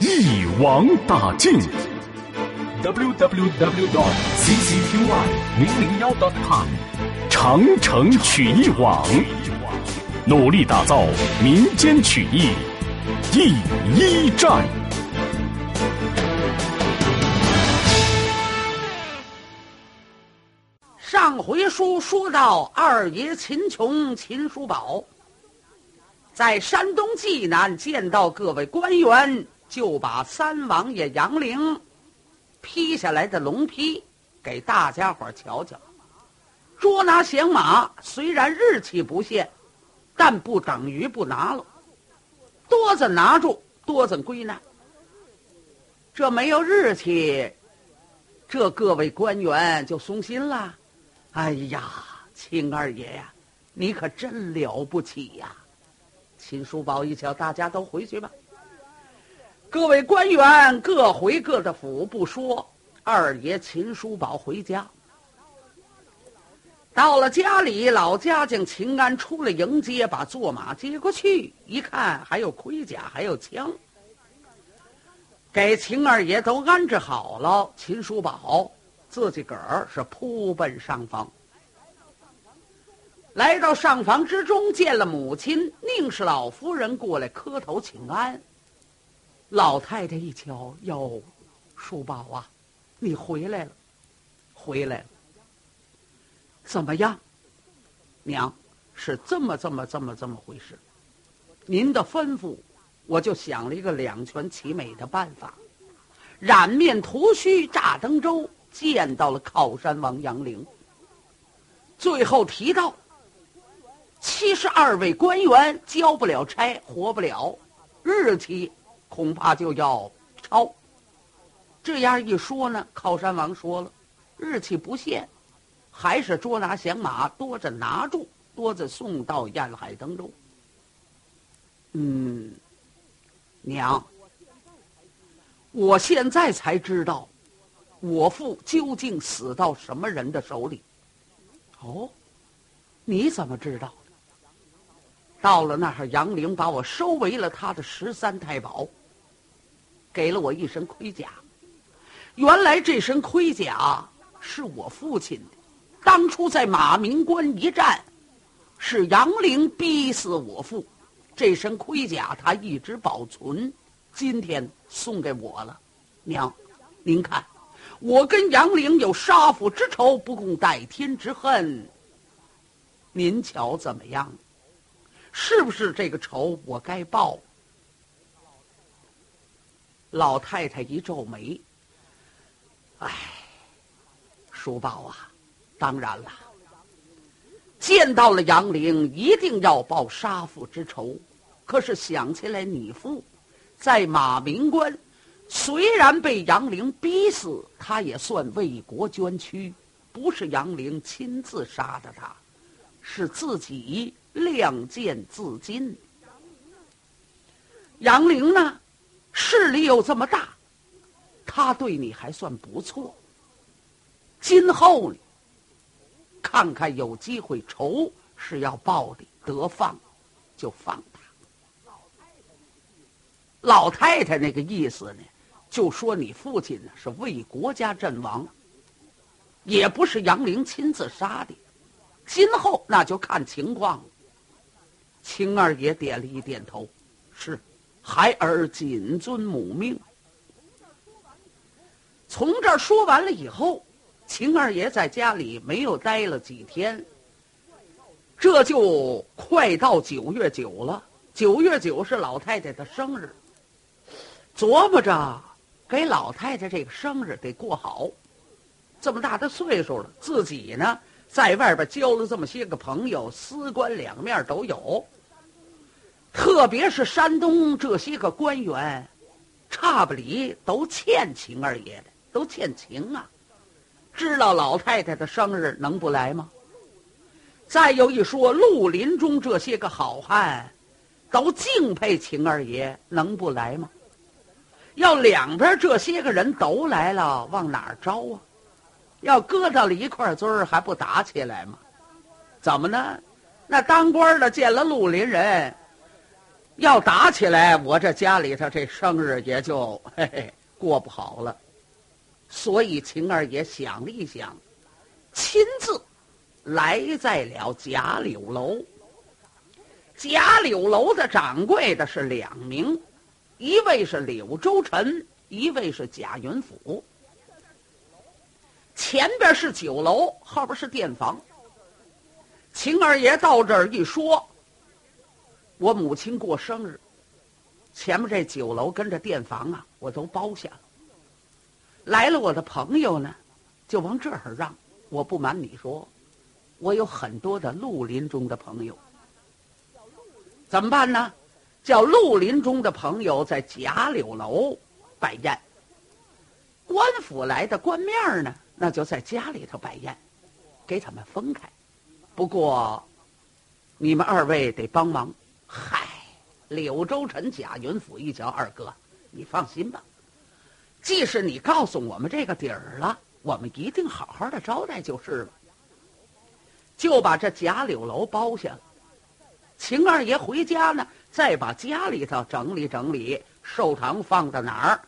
一网打尽。w w w dot ccqy 零零幺 dot com。长城曲艺网，努力打造民间曲艺第一站。上回书说到，二爷秦琼、秦叔宝在山东济南见到各位官员，就把三王爷杨凌披下来的龙皮给大家伙瞧瞧。捉拿降马虽然日期不限，但不等于不拿了。多子拿住，多子归难。这没有日期，这各位官员就松心了。哎呀，秦二爷呀，你可真了不起呀！秦叔宝一瞧，大家都回去吧。各位官员各回各的府，不说。二爷秦叔宝回家，到了家里，老家将秦安出来迎接，把坐马接过去，一看还有盔甲，还有枪，给秦二爷都安置好了。秦叔宝。自己个儿是扑奔上房，来到上房之中，见了母亲宁氏老夫人过来磕头请安。老太太一瞧，哟，叔宝啊，你回来了，回来了。怎么样，娘？是这么这么这么这么回事？您的吩咐，我就想了一个两全其美的办法：染面涂须，炸登舟。见到了靠山王杨凌，最后提到七十二位官员交不了差，活不了，日期恐怕就要抄。这样一说呢，靠山王说了，日期不限，还是捉拿降马，多着拿住，多着送到燕海登州。嗯，娘，我现在才知道。我父究竟死到什么人的手里？哦，你怎么知道？到了那儿，杨凌把我收为了他的十三太保，给了我一身盔甲。原来这身盔甲是我父亲的，当初在马鸣关一战，是杨凌逼死我父，这身盔甲他一直保存，今天送给我了。娘，您看。我跟杨凌有杀父之仇，不共戴天之恨。您瞧怎么样？是不是这个仇我该报？老太太一皱眉：“哎，叔宝啊，当然了，见到了杨凌，一定要报杀父之仇。可是想起来，你父在马鸣关。”虽然被杨凌逼死，他也算为国捐躯，不是杨凌亲自杀的他，是自己亮剑自尽。杨凌呢，势力又这么大，他对你还算不错。今后呢，看看有机会，仇是要报的，得放就放他。老太太那个意思呢？就说你父亲呢是为国家阵亡，也不是杨凌亲自杀的，今后那就看情况了。秦二爷点了一点头，是，孩儿谨遵母命。从这儿说完了以后，秦二爷在家里没有待了几天，这就快到九月九了。九月九是老太太的生日，琢磨着。给老太太这个生日得过好，这么大的岁数了，自己呢在外边交了这么些个朋友，司官两面都有。特别是山东这些个官员，差不离都欠秦二爷的，都欠情啊！知道老太太的生日能不来吗？再有一说，绿林中这些个好汉，都敬佩秦二爷，能不来吗？要两边这些个人都来了，往哪儿招啊？要搁到了一块堆儿，还不打起来吗？怎么呢？那当官的见了绿林人，要打起来，我这家里头这生日也就嘿嘿过不好了。所以秦二爷想了一想，亲自。来在了贾柳楼。贾柳楼的掌柜的是两名，一位是柳州臣，一位是贾云甫。前边是酒楼，后边是店房。秦二爷到这儿一说，我母亲过生日，前面这酒楼跟着店房啊，我都包下了。来了我的朋友呢，就往这儿让。我不瞒你说。我有很多的绿林中的朋友，怎么办呢？叫绿林中的朋友在贾柳楼摆宴。官府来的官面呢，那就在家里头摆宴，给他们分开。不过，你们二位得帮忙。嗨，柳州城贾云甫一瞧，二哥，你放心吧。即使你告诉我们这个底儿了，我们一定好好的招待就是了。就把这贾柳楼包下了。秦二爷回家呢，再把家里头整理整理，寿堂放在哪儿？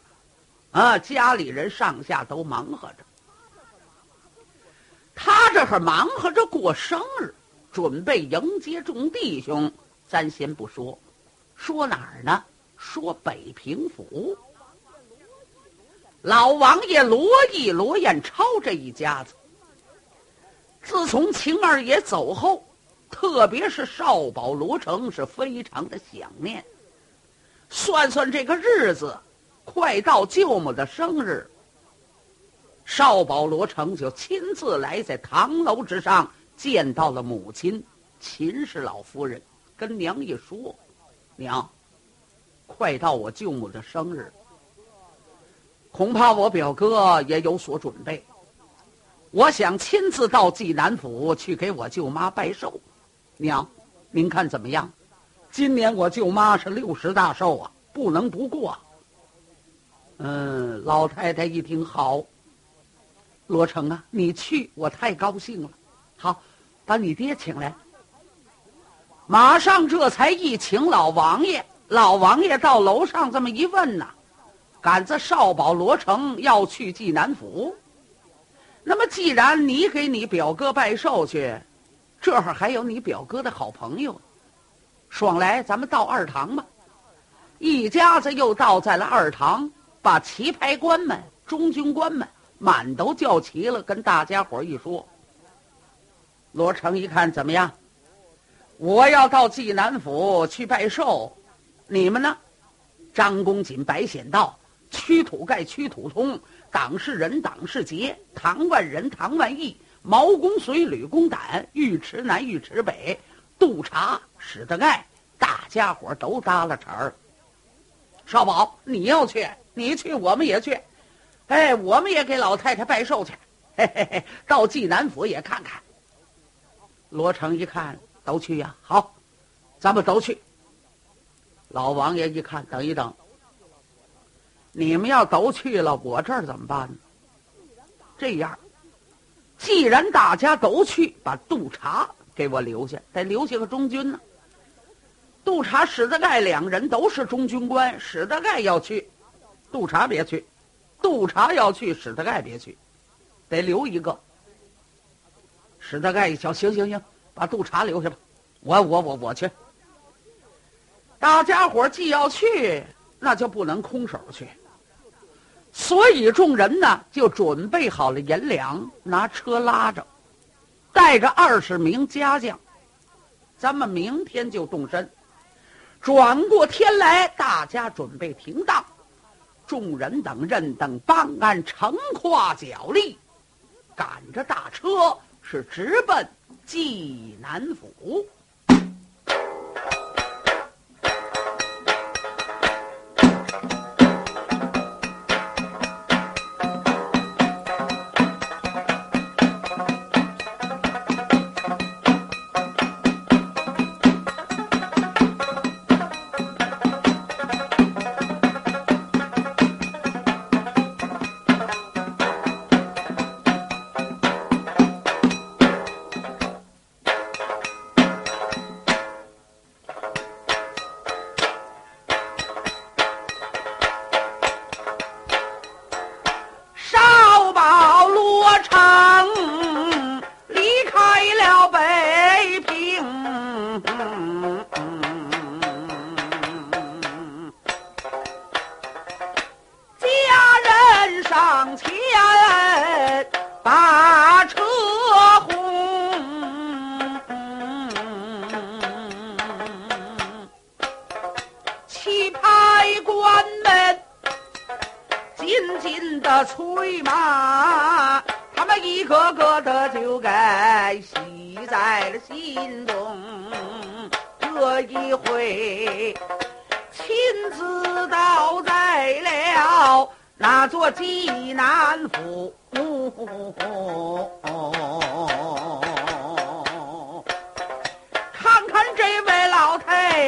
啊，家里人上下都忙活着。他这会忙活着过生日，准备迎接众弟兄。咱先不说，说哪儿呢？说北平府。老王爷罗毅、罗彦超这一家子。自从秦二爷走后，特别是少保罗成是非常的想念。算算这个日子，快到舅母的生日，少保罗成就亲自来在堂楼之上见到了母亲秦氏老夫人，跟娘一说：“娘，快到我舅母的生日，恐怕我表哥也有所准备。”我想亲自到济南府去给我舅妈拜寿，娘，您看怎么样？今年我舅妈是六十大寿啊，不能不过。嗯，老太太一听好，罗成啊，你去，我太高兴了。好，把你爹请来。马上这才一请老王爷，老王爷到楼上这么一问呐，赶着少保罗成要去济南府。那么，既然你给你表哥拜寿去，这会儿还有你表哥的好朋友，爽来，咱们到二堂吧。一家子又到在了二堂，把棋牌官们、中军官们满都叫齐了，跟大家伙一说。罗成一看怎么样？我要到济南府去拜寿，你们呢？张公瑾、白显道、屈土盖、屈土通。党是人，党是杰；唐万人，唐万义；毛公随，吕公胆；尉迟南，尉迟北；督察史德盖。大家伙都搭了茬儿。少保，你要去，你去，我们也去。哎，我们也给老太太拜寿去。嘿嘿嘿，到济南府也看看。罗成一看，都去呀。好，咱们都去。老王爷一看，等一等。你们要都去了，我这儿怎么办呢？这样，既然大家都去，把督察给我留下，得留下个中军呢。督察史德盖两人都是中军官，史德盖要去，督察别去；督察要去，史德盖别去，得留一个。史德盖一瞧，行行行，把督察留下吧，我我我我去。大家伙既要去，那就不能空手去。所以众人呢，就准备好了银两，拿车拉着，带着二十名家将，咱们明天就动身。转过天来，大家准备停当，众人等任等办案，乘跨脚力，赶着大车是直奔济南府。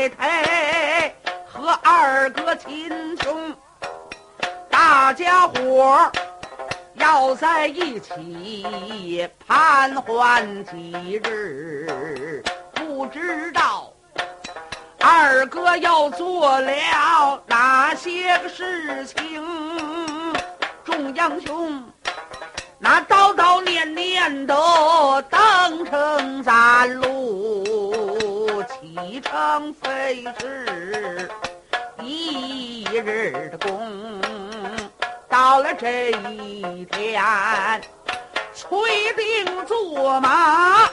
太太和二哥秦兄，大家伙要在一起盘桓几日，不知道二哥又做了哪些个事情。众英雄。那叨叨念念的登城咱路，启程费时一日的功。到了这一天，催定坐马，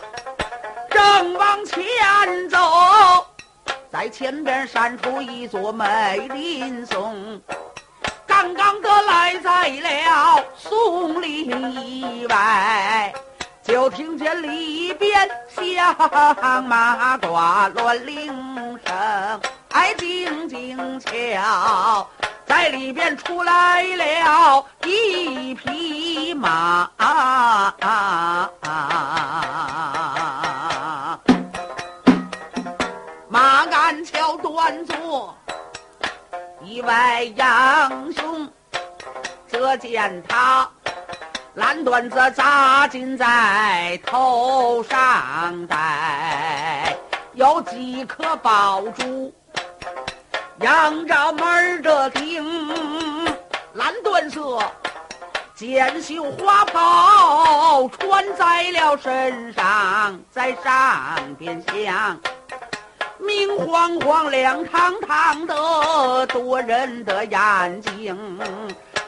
正往前走，在前边闪出一座美林松。刚刚的来在了松林以外，就听见里边响马挂乱铃声，哎，静静瞧，在里边出来了一匹马，马鞍桥端坐。一位英雄，则见他蓝缎子扎金在头上戴，有几颗宝珠，仰着门的顶，蓝缎色剪绣花袍穿在了身上，在上边镶。明晃晃、亮堂堂的，多人的眼睛，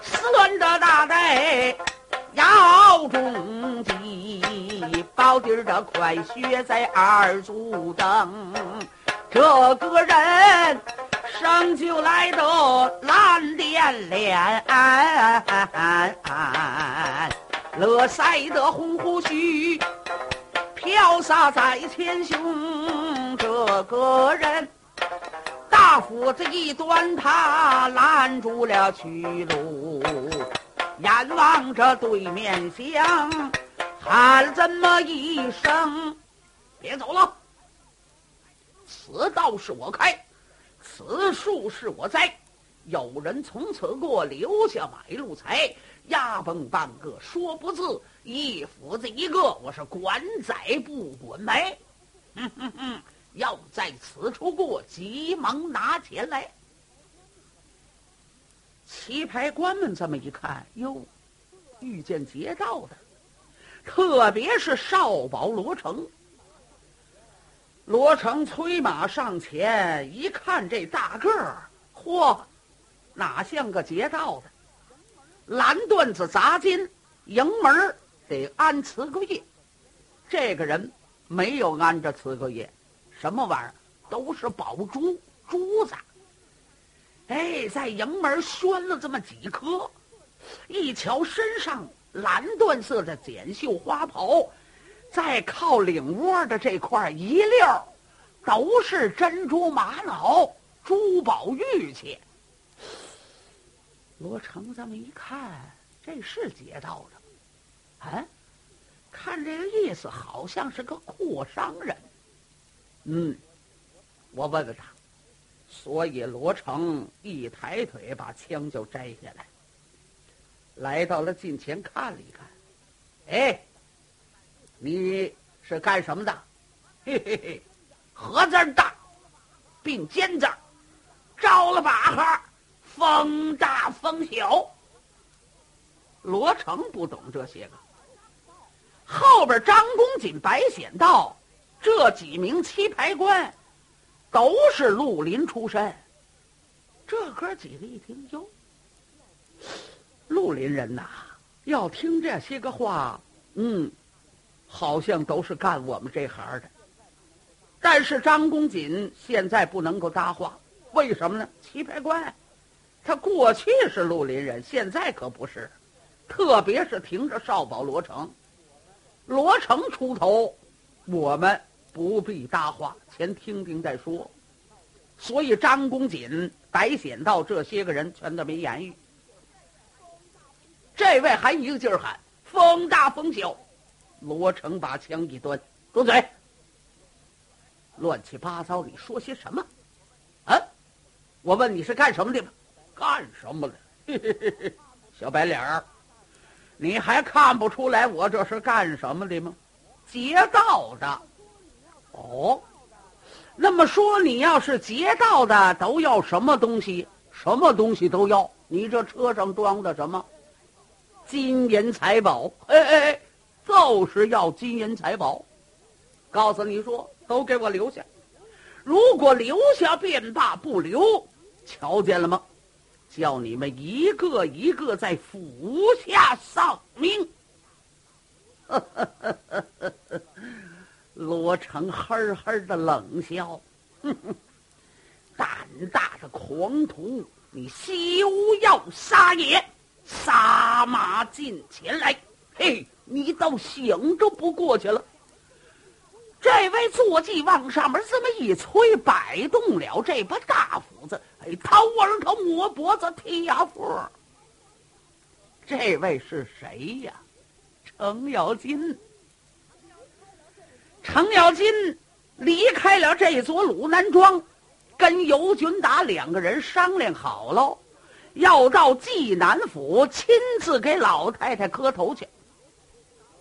四轮的大带腰中系，包底儿的快靴在二足蹬。这个人生就来的蓝点脸，乐腮的红胡须。飘洒在前胸，这个人大斧子一端，他拦住了去路，眼望着对面厢，喊这么一声：“别走了！此道是我开，此树是我栽，有人从此过，留下买路财。”压崩半个说不字，一斧子一个，我是管宰不管埋。哼哼哼，要在此处过，急忙拿钱来。棋牌官们这么一看，哟，遇见劫道的，特别是少保罗成。罗成催马上前一看，这大个儿，嚯，哪像个劫道的？蓝缎子砸金，迎门得安瓷个叶。这个人没有安着瓷个叶，什么玩意儿都是宝珠珠子。哎，在营门拴了这么几颗，一瞧身上蓝缎色的剪绣花袍，再靠领窝的这块一溜，都是珍珠玛瑙、珠宝玉器。罗成这么一看，这是劫道的，啊，看这个意思，好像是个阔商人。嗯，我问问他。所以罗成一抬腿，把枪就摘下来，来到了近前看了一看。哎，你是干什么的？嘿嘿嘿，何字大，并肩字，招了把哈。风大风小，罗成不懂这些个。后边张公瑾、白显道这几名棋牌官，都是绿林出身。这哥几个一听，哟，绿林人呐，要听这些个话，嗯，好像都是干我们这行的。但是张公瑾现在不能够搭话，为什么呢？棋牌官，他过去是绿林人，现在可不是。特别是凭着少保罗成，罗成出头，我们不必搭话，先听听再说。所以张公瑾、白显道这些个人全都没言语。这位还一个劲儿喊：“风大风小！”罗成把枪一端：“住嘴！乱七八糟，你说些什么？啊！我问你是干什么的吗？干什么的？小白脸儿。”你还看不出来我这是干什么的吗？劫道的。哦，那么说你要是劫道的，都要什么东西？什么东西都要。你这车上装的什么？金银财宝。哎哎哎，就是要金银财宝。告诉你说，都给我留下。如果留下便罢，不留，瞧见了吗？叫你们一个一个在府下丧命。罗成呵呵的冷笑：“哼哼胆大的狂徒，你休要撒野！撒马进前来！嘿，你倒醒着不过去了。”这位坐骑往上面这么一催，摆动了这把大斧子，哎，掏耳朵、摸脖子、踢牙缝。这位是谁呀？程咬金。程咬金离开了这座鲁南庄，跟尤军达两个人商量好喽，要到济南府亲自给老太太磕头去。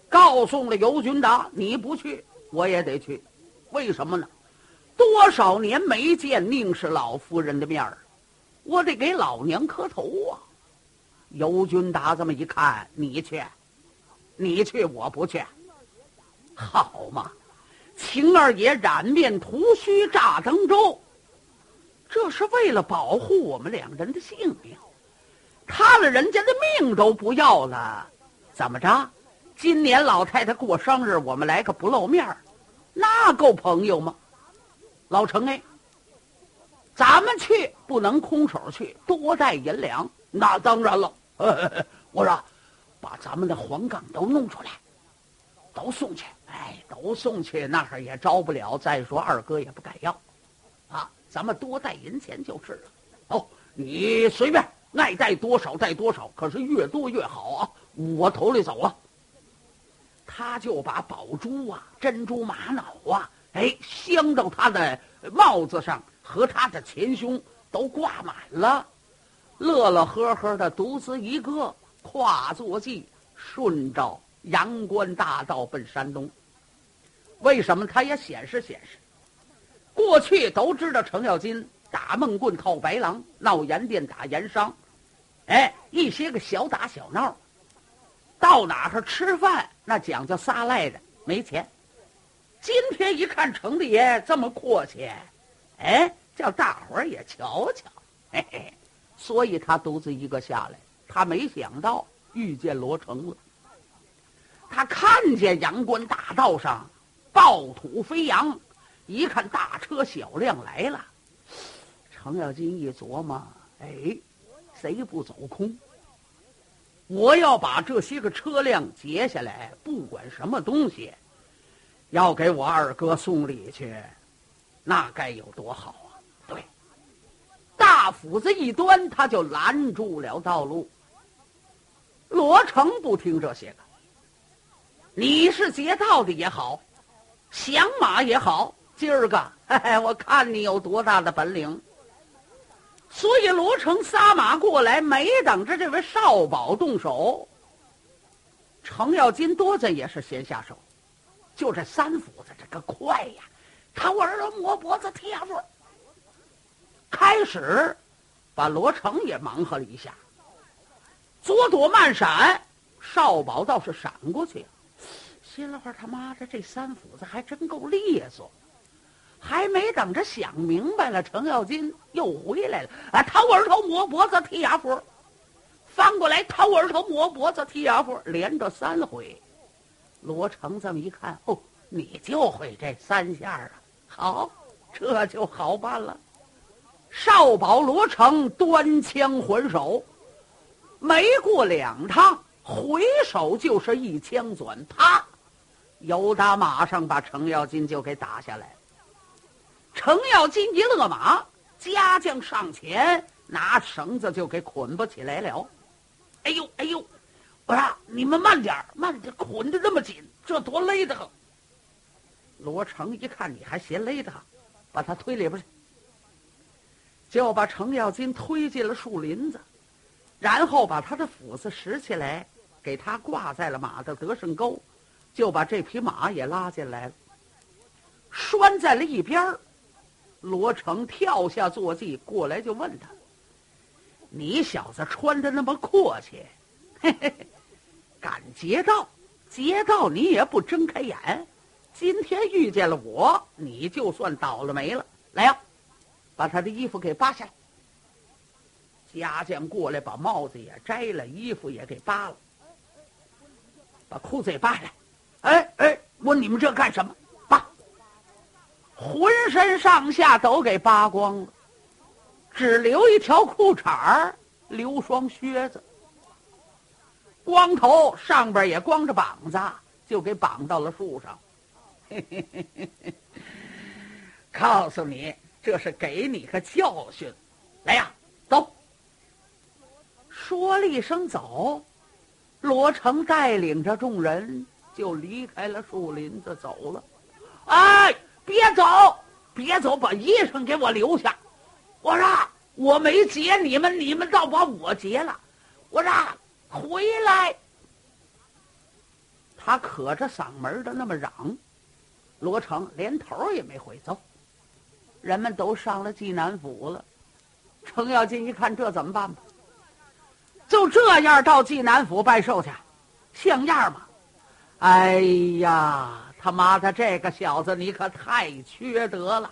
告诉了尤军达，你不去。我也得去，为什么呢？多少年没见宁氏老夫人的面儿，我得给老娘磕头啊！尤军达这么一看，你去，你去，我不去，好嘛！秦二爷染面涂须炸登州，这是为了保护我们两人的性命，他了人家的命都不要了，怎么着？今年老太太过生日，我们来个不露面，那够朋友吗？老程哎，咱们去不能空手去，多带银两。那当然了，我说，把咱们的黄冈都弄出来，都送去。哎，都送去，那儿也招不了。再说二哥也不敢要，啊，咱们多带银钱就是了。哦，你随便爱带多少带多少，可是越多越好啊。我头里走了。他就把宝珠啊、珍珠玛瑙啊，哎，镶到他的帽子上和他的前胸都挂满了，乐乐呵呵的，独自一个跨坐骑，顺着阳关大道奔山东。为什么？他也显示显示，过去都知道程咬金打闷棍、套白狼、闹盐店、打盐商，哎，一些个小打小闹。到哪儿吃饭，那讲究撒赖的，没钱。今天一看程大爷这么阔气，哎，叫大伙儿也瞧瞧，嘿嘿。所以他独自一个下来，他没想到遇见罗成了。他看见阳关大道上暴土飞扬，一看大车小辆来了，程咬金一琢磨，哎，谁不走空？我要把这些个车辆截下来，不管什么东西，要给我二哥送礼去，那该有多好啊！对，大斧子一端，他就拦住了道路。罗成不听这些个，你是劫道的也好，降马也好，今儿个 我看你有多大的本领。所以罗成撒马过来，没等着这位少保动手，程咬金多子也是先下手，就这三斧子这个快呀！他玩儿摸脖子踢牙缝，开始把罗成也忙活了一下，左躲慢闪，少保倒是闪过去了，心里话他妈的这三斧子还真够利索。还没等着想明白了，程咬金又回来了。啊，掏耳朵、磨脖子、剔牙缝，翻过来掏耳朵磨脖子剔牙缝，连着三回。罗成这么一看，哦，你就会这三下啊？好，这就好办了。少保罗成端枪还手，没过两趟，回手就是一枪转，啪！由打马上把程咬金就给打下来。程咬金一勒马，家将上前拿绳子就给捆不起来了。哎呦哎呦！我说你们慢点慢点，捆的这么紧，这多勒得慌。罗成一看你还嫌勒得慌，把他推里边去，就把程咬金推进了树林子，然后把他的斧子拾起来，给他挂在了马的得胜钩，就把这匹马也拉进来了，拴在了一边罗成跳下坐骑过来，就问他：“你小子穿的那么阔气，嘿嘿，敢劫道？劫道你也不睁开眼？今天遇见了我，你就算倒了霉了。来呀，把他的衣服给扒下来。”家将过来，把帽子也摘了，衣服也给扒了，把裤子也扒下来。哎哎，问你们这干什么？扒浑身上下都给扒光了，只留一条裤衩儿，留双靴子，光头上边也光着膀子，就给绑到了树上。嘿嘿嘿嘿，告诉你，这是给你个教训。来呀，走！说了一声走，罗成带领着众人就离开了树林子，走了。哎。别走，别走，把衣裳给我留下。我说我没劫你们，你们倒把我劫了。我说回来。他可着嗓门的那么嚷，罗成连头也没回。走，人们都上了济南府了。程咬金一看，这怎么办吧？就这样到济南府拜寿去，像样吗？哎呀！他妈的，这个小子你可太缺德了！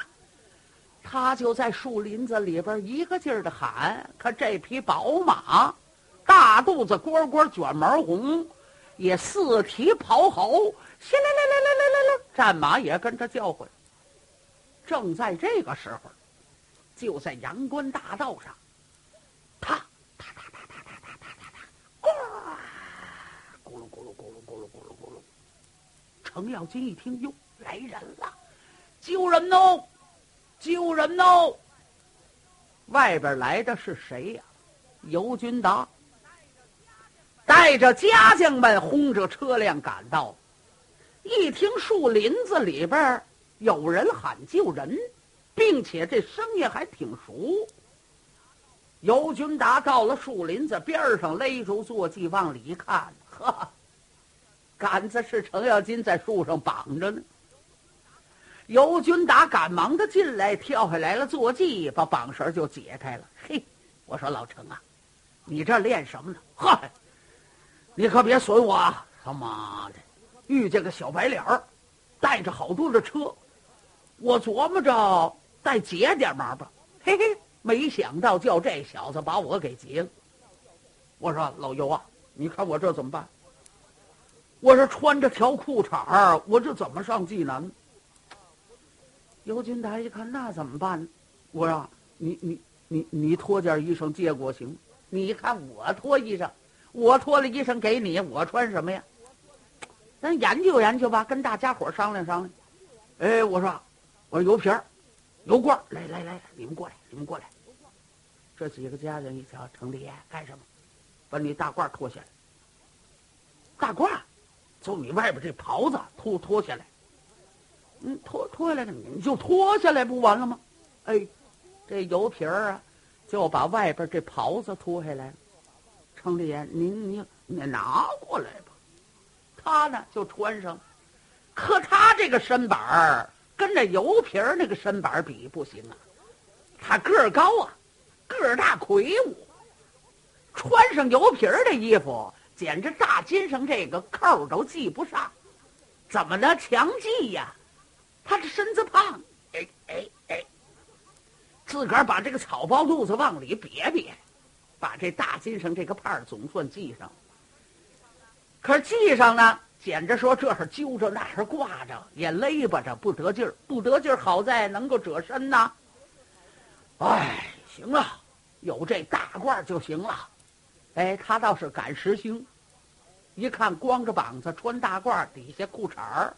他就在树林子里边一个劲儿的喊，可这匹宝马，大肚子蝈蝈卷毛红，也四蹄跑吼，来来来来来来来，战马也跟着叫唤。正在这个时候，就在阳关大道上，他程咬金一听，哟，来人了！救人哦！救人哦！外边来的是谁呀？尤军达带着家将们轰着车辆赶到。一听树林子里边有人喊救人，并且这声音还挺熟。尤军达到了树林子边上，勒住坐骑往里一看，呵。杆子是程咬金在树上绑着呢。尤军达赶忙的进来，跳下来了，坐骑把绑绳就解开了。嘿，我说老程啊，你这练什么呢？嗨，你可别损我！啊！他妈的，遇见个小白脸儿，带着好多的车，我琢磨着再劫点忙吧。嘿嘿，没想到叫这小子把我给劫了。我说老尤啊，你看我这怎么办？我说穿着条裤衩儿，我这怎么上济南？尤金达一看，那怎么办？我说你你你你脱件衣裳借过行？你看我脱衣裳，我脱了衣裳给你，我穿什么呀？咱研究研究吧，跟大家伙商量商量。哎，我说我说油瓶儿、油罐儿，来来来，你们过来，你们过来。这几个家人一瞧，程立言干什么？把你大褂脱下来。大褂儿。就你外边这袍子脱脱下来，嗯，脱脱下来了，你就脱下来不完了吗？哎，这油皮儿啊，就把外边这袍子脱下来了。程立言，您您你拿过来吧。他呢就穿上，可他这个身板儿跟这油皮儿那个身板儿比不行啊。他个儿高啊，个儿大魁梧，穿上油皮儿的衣服。简直大襟上这个扣都系不上，怎么能强系呀？他这身子胖，哎哎哎，自个儿把这个草包肚子往里瘪瘪，把这大金上这个牌儿总算系上。可是系上呢，简直说这是揪着，那是挂着，也勒巴着，不得劲儿，不得劲儿。好在能够折身呐。哎，行了，有这大褂就行了。哎，他倒是敢实行。一看光着膀子穿大褂，底下裤衩儿，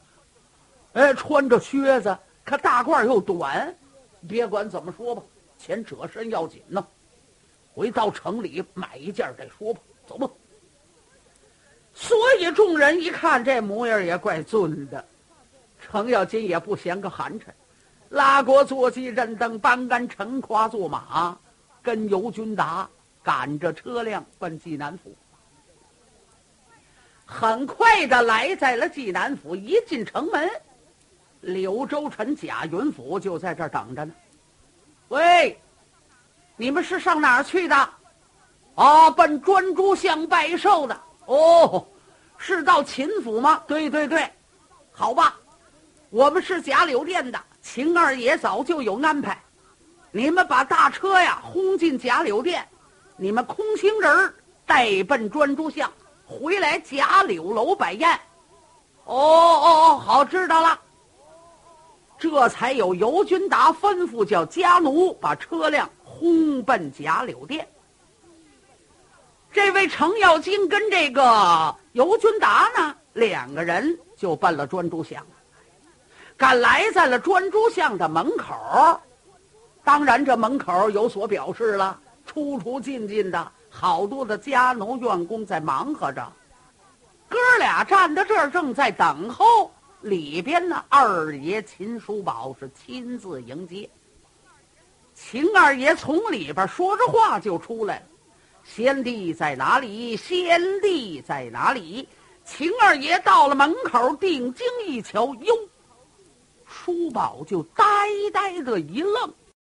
哎，穿着靴子，可大褂又短。别管怎么说吧，钱折身要紧呢。回到城里买一件再说吧，走吧。所以众人一看这模样也怪俊的，程咬金也不嫌个寒碜，拉过坐骑任登班干乘夸坐马，跟尤军达赶着车辆奔济南府。很快的来在了济南府，一进城门，柳州城贾云甫就在这儿等着呢。喂，你们是上哪儿去的？啊，奔专诸巷拜寿的。哦，是到秦府吗？对对对，好吧，我们是贾柳店的，秦二爷早就有安排，你们把大车呀轰进贾柳店，你们空心人带奔专诸巷，回来贾柳楼摆宴。哦哦哦，好，知道了。这才有尤军达吩咐叫家奴把车辆轰奔贾柳店。这位程咬金跟这个尤军达呢，两个人就奔了专诸巷，赶来在了专诸巷的门口。当然，这门口有所表示了，出出进进的好多的家奴院工在忙活着。哥俩站在这儿，正在等候。里边呢，二爷秦叔宝是亲自迎接。秦二爷从里边说着话就出来了。先帝在哪里？先帝在哪里？秦二爷到了门口，定睛一瞧，哟，叔宝就呆呆的一愣。